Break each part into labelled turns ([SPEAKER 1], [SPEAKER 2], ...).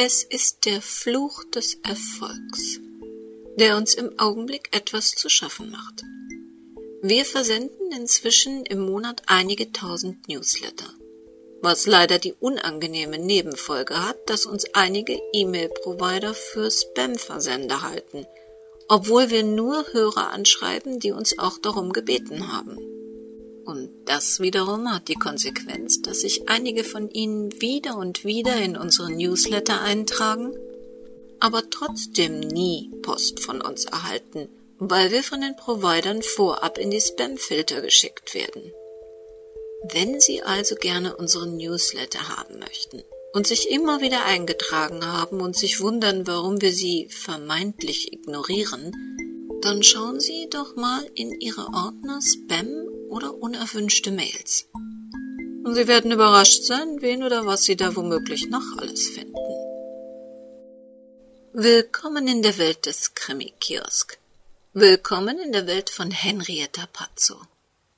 [SPEAKER 1] Es ist der Fluch des Erfolgs, der uns im Augenblick etwas zu schaffen macht. Wir versenden inzwischen im Monat einige tausend Newsletter, was leider die unangenehme Nebenfolge hat, dass uns einige E-Mail-Provider für Spam-Versender halten, obwohl wir nur Hörer anschreiben, die uns auch darum gebeten haben. Und das wiederum hat die Konsequenz, dass sich einige von ihnen wieder und wieder in unsere Newsletter eintragen, aber trotzdem nie Post von uns erhalten weil wir von den Providern vorab in die Spamfilter geschickt werden. Wenn Sie also gerne unseren Newsletter haben möchten und sich immer wieder eingetragen haben und sich wundern, warum wir sie vermeintlich ignorieren, dann schauen Sie doch mal in Ihre Ordner Spam oder unerwünschte Mails. Und Sie werden überrascht sein, wen oder was Sie da womöglich noch alles finden. Willkommen in der Welt des Krimi-Kiosk. Willkommen in der Welt von Henrietta Pazzo.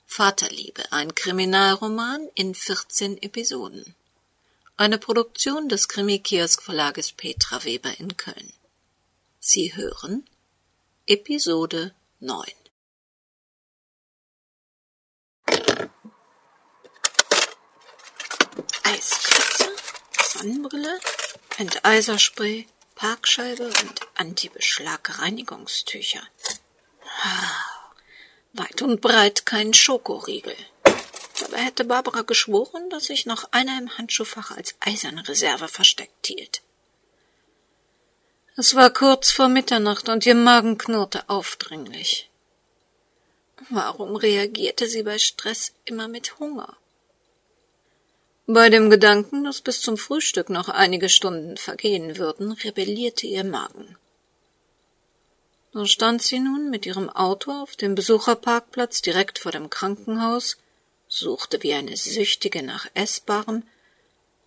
[SPEAKER 1] Vaterliebe, ein Kriminalroman in 14 Episoden. Eine Produktion des Krimi-Kiosk-Verlages Petra Weber in Köln. Sie hören Episode 9. Eiskratzer, Sonnenbrille, Enteiserspray, Parkscheibe und Antibeschlag-Reinigungstücher. Weit und breit kein Schokoriegel. Dabei hätte Barbara geschworen, dass sich noch einer im Handschuhfach als eiserne Reserve versteckt hielt. Es war kurz vor Mitternacht und ihr Magen knurrte aufdringlich. Warum reagierte sie bei Stress immer mit Hunger? Bei dem Gedanken, dass bis zum Frühstück noch einige Stunden vergehen würden, rebellierte ihr Magen. So stand sie nun mit ihrem Auto auf dem Besucherparkplatz direkt vor dem Krankenhaus, suchte wie eine Süchtige nach Essbarem,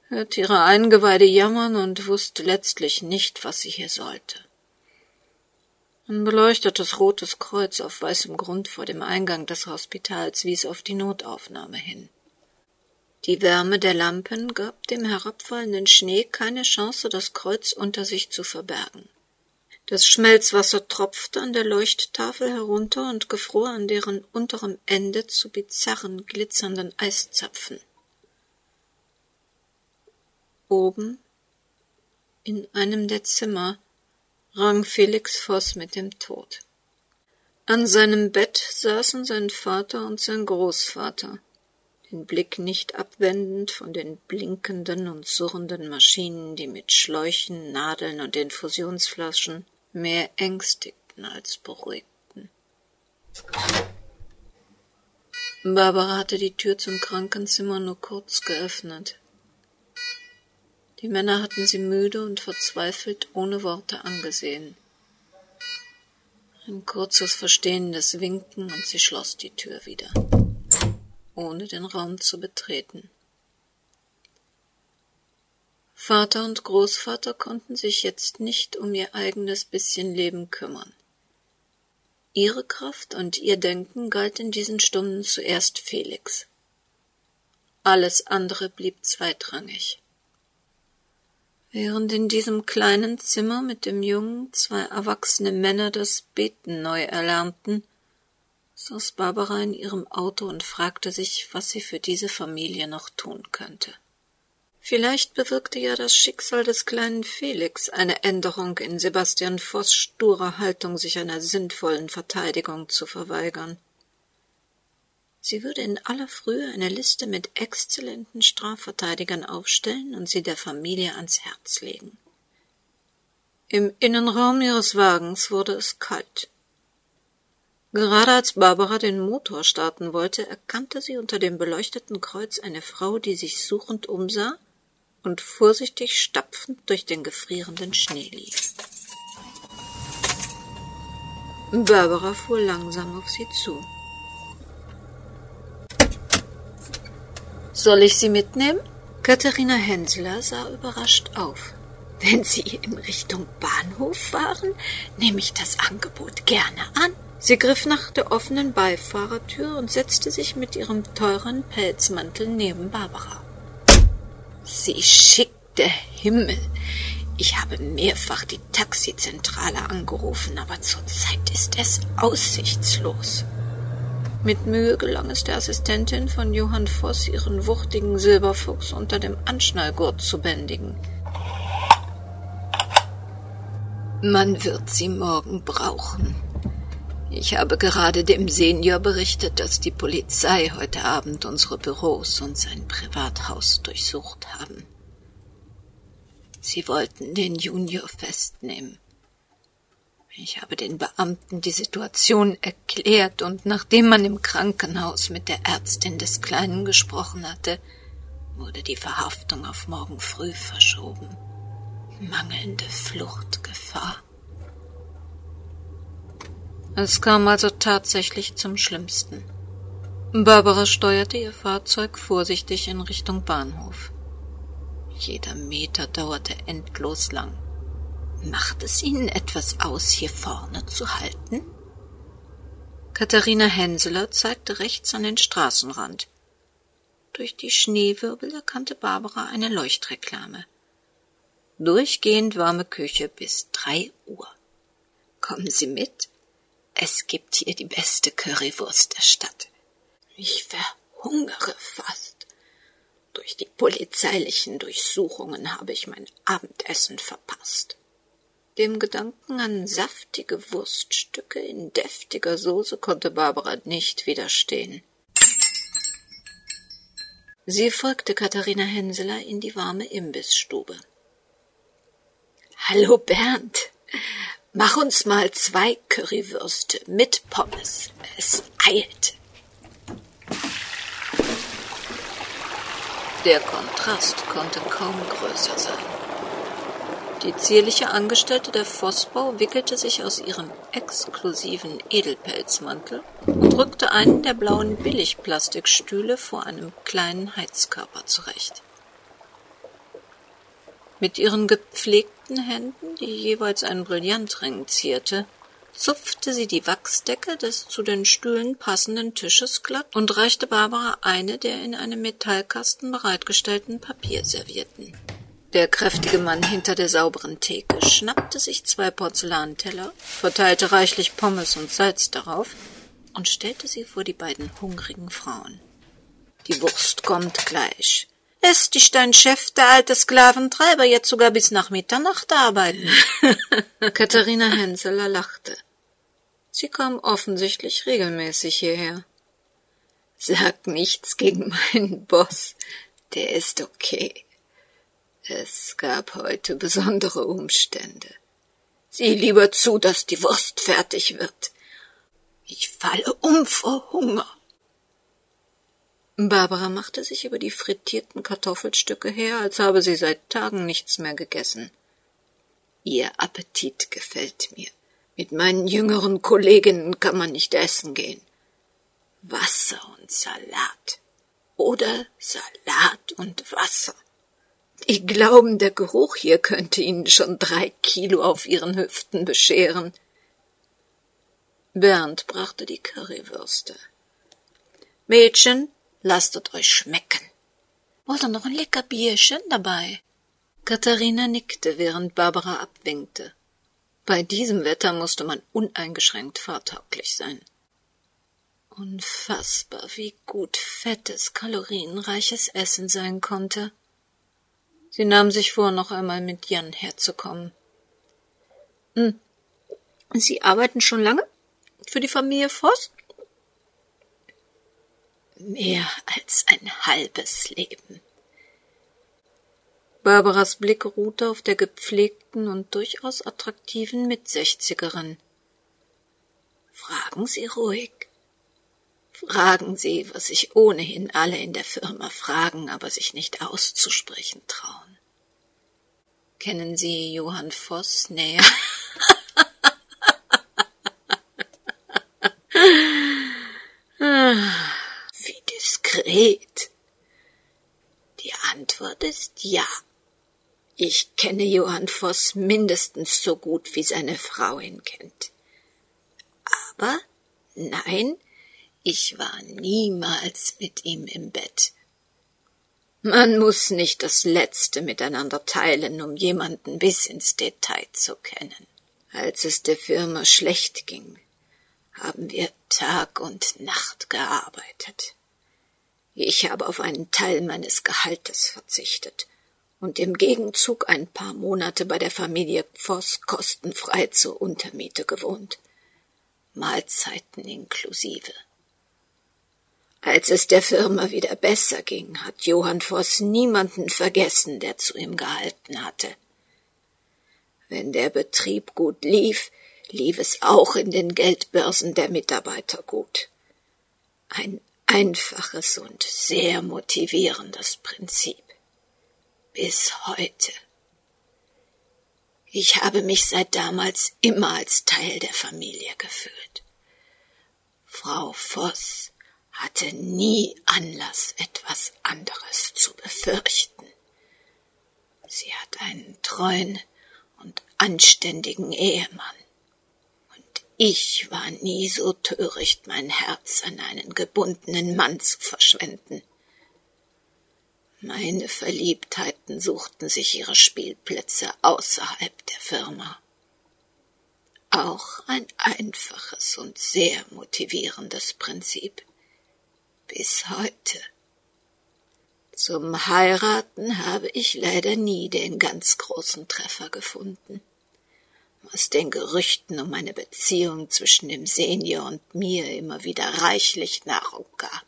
[SPEAKER 1] hörte ihre Eingeweide jammern und wusste letztlich nicht, was sie hier sollte. Ein beleuchtetes rotes Kreuz auf weißem Grund vor dem Eingang des Hospitals wies auf die Notaufnahme hin. Die Wärme der Lampen gab dem herabfallenden Schnee keine Chance, das Kreuz unter sich zu verbergen. Das Schmelzwasser tropfte an der Leuchttafel herunter und gefror an deren unterem Ende zu bizarren, glitzernden Eiszapfen. Oben, in einem der Zimmer, rang Felix Voss mit dem Tod. An seinem Bett saßen sein Vater und sein Großvater, den Blick nicht abwendend von den blinkenden und surrenden Maschinen, die mit Schläuchen, Nadeln und Infusionsflaschen mehr ängstigten als beruhigten. Barbara hatte die Tür zum Krankenzimmer nur kurz geöffnet. Die Männer hatten sie müde und verzweifelt ohne Worte angesehen. Ein kurzes verstehendes Winken und sie schloss die Tür wieder, ohne den Raum zu betreten. Vater und Großvater konnten sich jetzt nicht um ihr eigenes bisschen Leben kümmern. Ihre Kraft und ihr Denken galt in diesen Stunden zuerst Felix. Alles andere blieb zweitrangig. Während in diesem kleinen Zimmer mit dem Jungen zwei erwachsene Männer das Beten neu erlernten, saß Barbara in ihrem Auto und fragte sich, was sie für diese Familie noch tun könnte. Vielleicht bewirkte ja das Schicksal des kleinen Felix eine Änderung in Sebastian Voss sturer Haltung, sich einer sinnvollen Verteidigung zu verweigern. Sie würde in aller Frühe eine Liste mit exzellenten Strafverteidigern aufstellen und sie der Familie ans Herz legen. Im Innenraum ihres Wagens wurde es kalt. Gerade als Barbara den Motor starten wollte, erkannte sie unter dem beleuchteten Kreuz eine Frau, die sich suchend umsah und vorsichtig stapfend durch den gefrierenden Schnee lief. Barbara fuhr langsam auf sie zu. Soll ich Sie mitnehmen? Katharina Hensler sah überrascht auf. Wenn Sie in Richtung Bahnhof fahren, nehme ich das Angebot gerne an. Sie griff nach der offenen Beifahrertür und setzte sich mit ihrem teuren Pelzmantel neben Barbara. Sie schickte Himmel. Ich habe mehrfach die Taxizentrale angerufen, aber zurzeit ist es aussichtslos. Mit Mühe gelang es der Assistentin von Johann Voss, ihren wuchtigen Silberfuchs unter dem Anschnallgurt zu bändigen. Man wird sie morgen brauchen. Ich habe gerade dem Senior berichtet, dass die Polizei heute Abend unsere Büros und sein Privathaus durchsucht haben. Sie wollten den Junior festnehmen. Ich habe den Beamten die Situation erklärt, und nachdem man im Krankenhaus mit der Ärztin des Kleinen gesprochen hatte, wurde die Verhaftung auf morgen früh verschoben. Mangelnde Fluchtgefahr. Es kam also tatsächlich zum Schlimmsten. Barbara steuerte ihr Fahrzeug vorsichtig in Richtung Bahnhof. Jeder Meter dauerte endlos lang. Macht es Ihnen etwas aus, hier vorne zu halten? Katharina Henseler zeigte rechts an den Straßenrand. Durch die Schneewirbel erkannte Barbara eine Leuchtreklame. Durchgehend warme Küche bis drei Uhr. Kommen Sie mit? Es gibt hier die beste Currywurst der Stadt. Ich verhungere fast. Durch die polizeilichen Durchsuchungen habe ich mein Abendessen verpasst. Dem Gedanken an saftige Wurststücke in deftiger Soße konnte Barbara nicht widerstehen. Sie folgte Katharina Henseler in die warme Imbissstube. Hallo Bernd, Mach uns mal zwei Currywürste mit Pommes. Es eilt. Der Kontrast konnte kaum größer sein. Die zierliche Angestellte der Vossbau wickelte sich aus ihrem exklusiven Edelpelzmantel und rückte einen der blauen Billigplastikstühle vor einem kleinen Heizkörper zurecht. Mit ihren gepflegten Händen, die jeweils einen Brillantring zierte, zupfte sie die Wachsdecke des zu den Stühlen passenden Tisches glatt und reichte Barbara eine der in einem Metallkasten bereitgestellten Papierservietten. Der kräftige Mann hinter der sauberen Theke schnappte sich zwei Porzellanteller, verteilte reichlich Pommes und Salz darauf und stellte sie vor die beiden hungrigen Frauen. Die Wurst kommt gleich, Lässt dich dein Chef, der alte Sklaventreiber, jetzt sogar bis nach Mitternacht arbeiten? Katharina Henseler lachte. Sie kam offensichtlich regelmäßig hierher. Sag nichts gegen meinen Boss, der ist okay. Es gab heute besondere Umstände. Sieh lieber zu, dass die Wurst fertig wird. Ich falle um vor Hunger. Barbara machte sich über die frittierten Kartoffelstücke her, als habe sie seit Tagen nichts mehr gegessen. Ihr Appetit gefällt mir. Mit meinen jüngeren Kolleginnen kann man nicht essen gehen. Wasser und Salat. Oder Salat und Wasser. Die glauben, der Geruch hier könnte ihnen schon drei Kilo auf ihren Hüften bescheren. Bernd brachte die Currywürste. Mädchen, Lasstet euch schmecken. Wollt ihr noch ein lecker Bierchen dabei? Katharina nickte, während Barbara abwinkte. Bei diesem Wetter musste man uneingeschränkt fahrtauglich sein. Unfassbar, wie gut fettes, kalorienreiches Essen sein konnte. Sie nahm sich vor, noch einmal mit Jan herzukommen. Hm. Sie arbeiten schon lange für die Familie Voss? Mehr als ein halbes Leben. Barbaras Blick ruhte auf der gepflegten und durchaus attraktiven Mitsechzigerin. Fragen Sie ruhig. Fragen Sie, was sich ohnehin alle in der Firma fragen, aber sich nicht auszusprechen trauen. Kennen Sie Johann Voss näher? diskret? Die Antwort ist ja. Ich kenne Johann Voss mindestens so gut, wie seine Frau ihn kennt. Aber nein, ich war niemals mit ihm im Bett. Man muss nicht das Letzte miteinander teilen, um jemanden bis ins Detail zu kennen. Als es der Firma schlecht ging, haben wir Tag und Nacht gearbeitet. Ich habe auf einen Teil meines Gehaltes verzichtet und im Gegenzug ein paar Monate bei der Familie Voss kostenfrei zur Untermiete gewohnt. Mahlzeiten inklusive. Als es der Firma wieder besser ging, hat Johann Voss niemanden vergessen, der zu ihm gehalten hatte. Wenn der Betrieb gut lief, lief es auch in den Geldbörsen der Mitarbeiter gut. Ein einfaches und sehr motivierendes Prinzip. Bis heute. Ich habe mich seit damals immer als Teil der Familie gefühlt. Frau Voss hatte nie Anlass, etwas anderes zu befürchten. Sie hat einen treuen und anständigen Ehemann. Ich war nie so töricht, mein Herz an einen gebundenen Mann zu verschwenden. Meine Verliebtheiten suchten sich ihre Spielplätze außerhalb der Firma. Auch ein einfaches und sehr motivierendes Prinzip. Bis heute. Zum Heiraten habe ich leider nie den ganz großen Treffer gefunden, was den Gerüchten um eine Beziehung zwischen dem Senior und mir immer wieder reichlich Nahrung gab.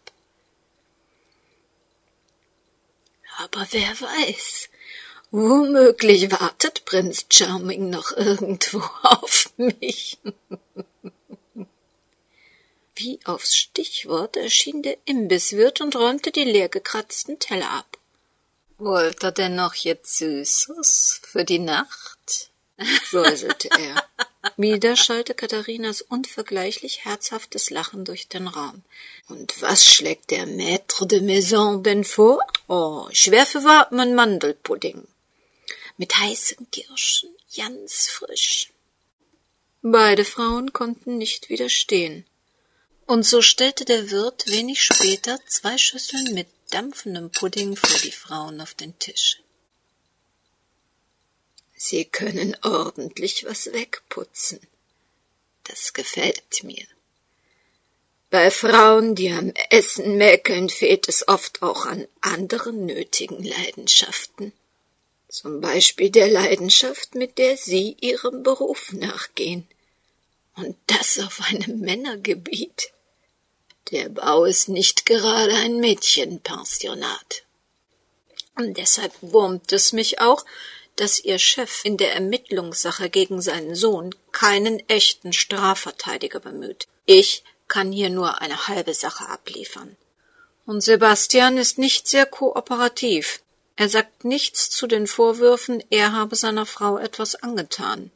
[SPEAKER 1] Aber wer weiß, womöglich wartet Prinz Charming noch irgendwo auf mich. Wie aufs Stichwort erschien der Imbisswirt und räumte die leergekratzten Teller ab. Wollt er denn noch jetzt Süßes für die Nacht? Säuselte er. Wieder schallte Katharinas unvergleichlich herzhaftes Lachen durch den Raum. Und was schlägt der Maître de Maison denn vor? Oh, ich werfe warmen Mandelpudding. Mit heißen Kirschen, ganz frisch. Beide Frauen konnten nicht widerstehen. Und so stellte der Wirt wenig später zwei Schüsseln mit dampfendem Pudding vor die Frauen auf den Tisch. Sie können ordentlich was wegputzen. Das gefällt mir. Bei Frauen, die am Essen mäkeln, fehlt es oft auch an anderen nötigen Leidenschaften. Zum Beispiel der Leidenschaft, mit der Sie Ihrem Beruf nachgehen. Und das auf einem Männergebiet. Der Bau ist nicht gerade ein Mädchenpensionat. Und deshalb wurmt es mich auch, dass ihr Chef in der Ermittlungssache gegen seinen Sohn keinen echten Strafverteidiger bemüht. Ich kann hier nur eine halbe Sache abliefern. Und Sebastian ist nicht sehr kooperativ. Er sagt nichts zu den Vorwürfen, er habe seiner Frau etwas angetan.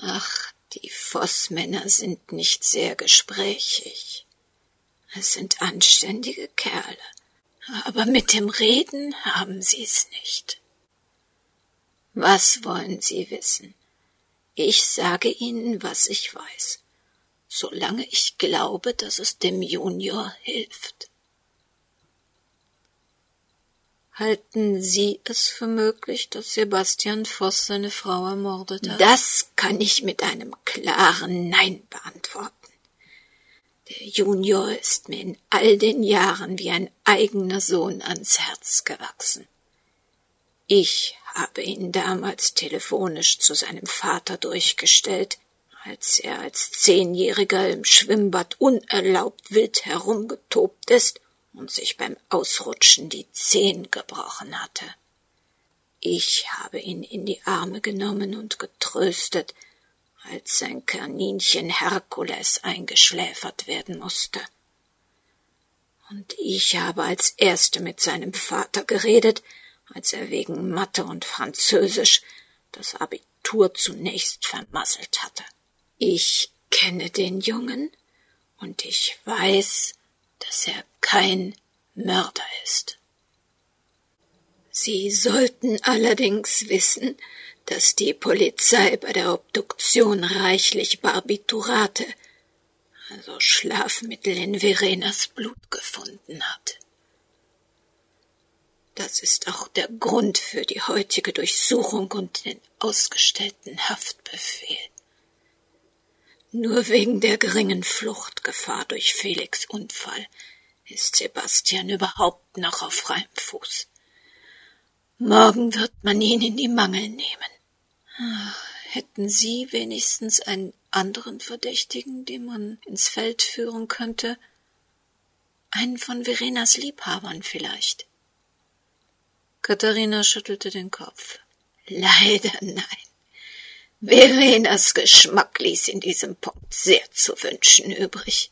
[SPEAKER 1] Ach, die Vossmänner sind nicht sehr gesprächig. Es sind anständige Kerle, aber mit dem Reden haben sie's nicht. Was wollen Sie wissen? Ich sage Ihnen, was ich weiß, solange ich glaube, dass es dem Junior hilft. Halten Sie es für möglich, dass Sebastian Voss seine Frau ermordet hat? Das kann ich mit einem klaren Nein beantworten. Der Junior ist mir in all den Jahren wie ein eigener Sohn ans Herz gewachsen. Ich habe ihn damals telefonisch zu seinem Vater durchgestellt, als er als Zehnjähriger im Schwimmbad unerlaubt wild herumgetobt ist und sich beim Ausrutschen die Zehen gebrochen hatte. Ich habe ihn in die Arme genommen und getröstet, als sein Kaninchen Herkules eingeschläfert werden musste. Und ich habe als Erste mit seinem Vater geredet, als er wegen Mathe und Französisch das Abitur zunächst vermasselt hatte. Ich kenne den Jungen und ich weiß, dass er kein Mörder ist. Sie sollten allerdings wissen, dass die Polizei bei der Obduktion reichlich Barbiturate, also Schlafmittel in Verenas Blut gefunden hat. Das ist auch der Grund für die heutige Durchsuchung und den ausgestellten Haftbefehl. Nur wegen der geringen Fluchtgefahr durch Felix Unfall ist Sebastian überhaupt noch auf freiem Fuß. Morgen wird man ihn in die Mangel nehmen. Hätten Sie wenigstens einen anderen Verdächtigen, den man ins Feld führen könnte? Einen von Verenas Liebhabern vielleicht. Katharina schüttelte den Kopf. Leider nein. Verenas Geschmack ließ in diesem Punkt sehr zu wünschen übrig.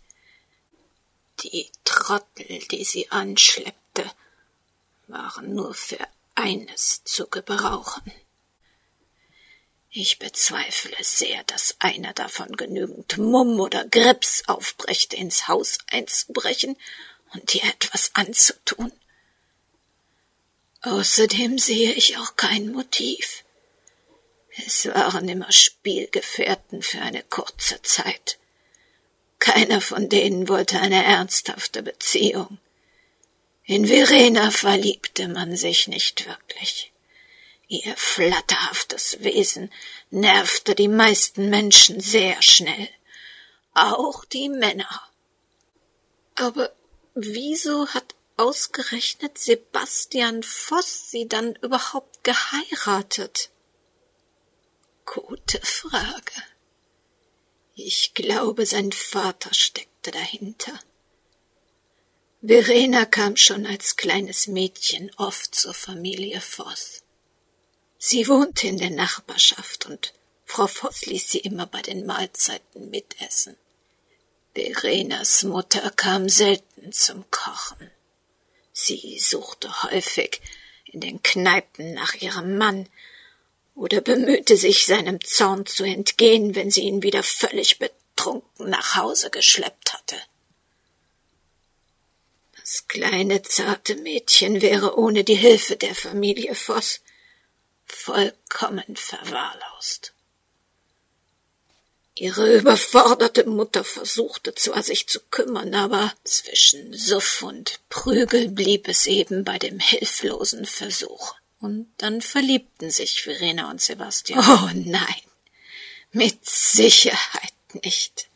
[SPEAKER 1] Die Trottel, die sie anschleppte, waren nur für eines zu gebrauchen. Ich bezweifle sehr, dass einer davon genügend Mumm oder Grips aufbrächte, ins Haus einzubrechen und ihr etwas anzutun. Außerdem sehe ich auch kein Motiv. Es waren immer Spielgefährten für eine kurze Zeit. Keiner von denen wollte eine ernsthafte Beziehung. In Verena verliebte man sich nicht wirklich. Ihr flatterhaftes Wesen nervte die meisten Menschen sehr schnell, auch die Männer. Aber wieso hat ausgerechnet Sebastian Voss sie dann überhaupt geheiratet? Gute Frage. Ich glaube, sein Vater steckte dahinter. Verena kam schon als kleines Mädchen oft zur Familie Voss. Sie wohnte in der Nachbarschaft und Frau Voss ließ sie immer bei den Mahlzeiten mitessen. Verenas Mutter kam selten zum Kochen. Sie suchte häufig in den Kneipen nach ihrem Mann oder bemühte sich, seinem Zorn zu entgehen, wenn sie ihn wieder völlig betrunken nach Hause geschleppt hatte. Das kleine, zarte Mädchen wäre ohne die Hilfe der Familie Voss vollkommen verwahrlost. Ihre überforderte Mutter versuchte zwar sich zu kümmern, aber zwischen Suff und Prügel blieb es eben bei dem hilflosen Versuch. Und dann verliebten sich Verena und Sebastian. Oh nein, mit Sicherheit nicht.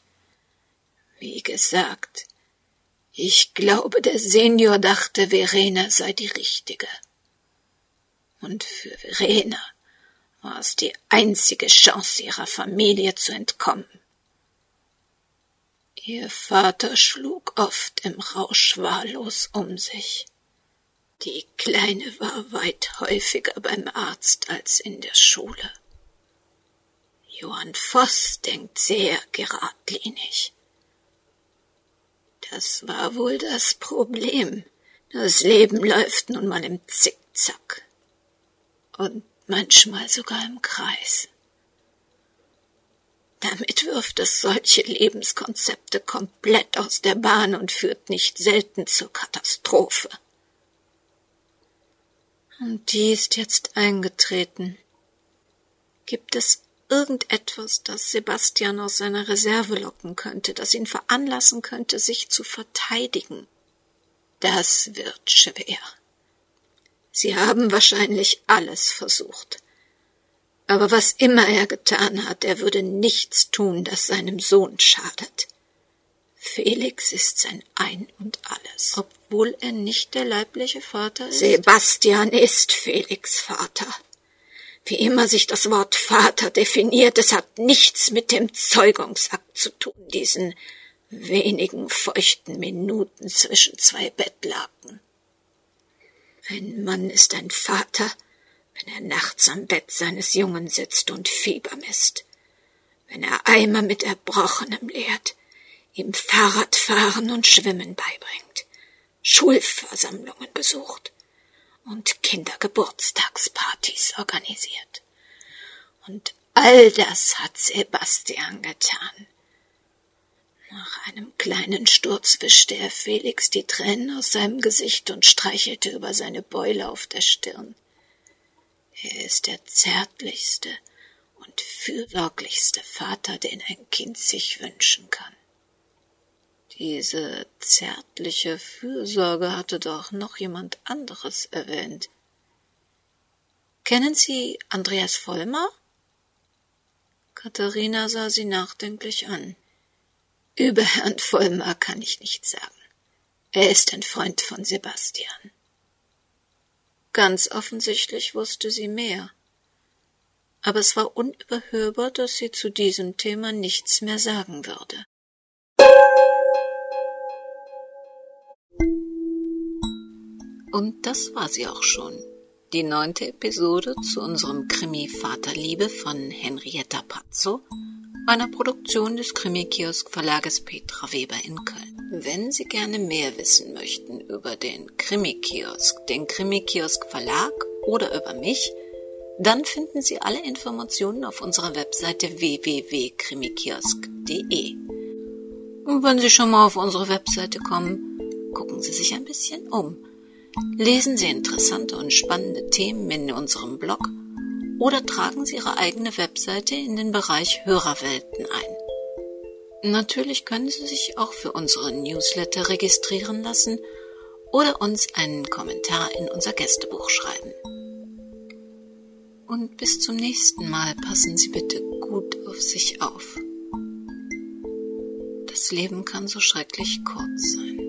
[SPEAKER 1] Wie gesagt, ich glaube, der Senior dachte, Verena sei die Richtige. Und für Verena war es die einzige Chance, ihrer Familie zu entkommen. Ihr Vater schlug oft im Rausch wahllos um sich. Die Kleine war weit häufiger beim Arzt als in der Schule. Johann Voss denkt sehr geradlinig. Das war wohl das Problem. Das Leben läuft nun mal im Zickzack. Und manchmal sogar im Kreis. Damit wirft es solche Lebenskonzepte komplett aus der Bahn und führt nicht selten zur Katastrophe. Und die ist jetzt eingetreten. Gibt es irgendetwas, das Sebastian aus seiner Reserve locken könnte, das ihn veranlassen könnte, sich zu verteidigen? Das wird schwer. Sie haben wahrscheinlich alles versucht. Aber was immer er getan hat, er würde nichts tun, das seinem Sohn schadet. Felix ist sein Ein und alles. Obwohl er nicht der leibliche Vater ist? Sebastian ist Felix Vater. Wie immer sich das Wort Vater definiert, es hat nichts mit dem Zeugungsakt zu tun, diesen wenigen feuchten Minuten zwischen zwei Bettlaken. Ein Mann ist ein Vater, wenn er nachts am Bett seines Jungen sitzt und Fieber misst, wenn er Eimer mit Erbrochenem leert, ihm Fahrradfahren und Schwimmen beibringt, Schulversammlungen besucht und Kindergeburtstagspartys organisiert. Und all das hat Sebastian getan. Nach einem kleinen Sturz wischte er Felix die Tränen aus seinem Gesicht und streichelte über seine Beule auf der Stirn. Er ist der zärtlichste und fürsorglichste Vater, den ein Kind sich wünschen kann. Diese zärtliche Fürsorge hatte doch noch jemand anderes erwähnt. Kennen Sie Andreas Vollmer? Katharina sah sie nachdenklich an. Über Herrn Vollmer kann ich nichts sagen. Er ist ein Freund von Sebastian. Ganz offensichtlich wusste sie mehr. Aber es war unüberhörbar, dass sie zu diesem Thema nichts mehr sagen würde. Und das war sie auch schon. Die neunte Episode zu unserem Krimi Vaterliebe von Henrietta Pazzo, einer Produktion des Krimi-Kiosk Verlages Petra Weber in Köln. Wenn Sie gerne mehr wissen möchten über den Krimi-Kiosk, den Krimi-Kiosk Verlag oder über mich, dann finden Sie alle Informationen auf unserer Webseite www.krimikiosk.de. Und wenn Sie schon mal auf unsere Webseite kommen, gucken Sie sich ein bisschen um. Lesen Sie interessante und spannende Themen in unserem Blog oder tragen Sie Ihre eigene Webseite in den Bereich Hörerwelten ein. Natürlich können Sie sich auch für unsere Newsletter registrieren lassen oder uns einen Kommentar in unser Gästebuch schreiben. Und bis zum nächsten Mal passen Sie bitte gut auf sich auf. Das Leben kann so schrecklich kurz sein.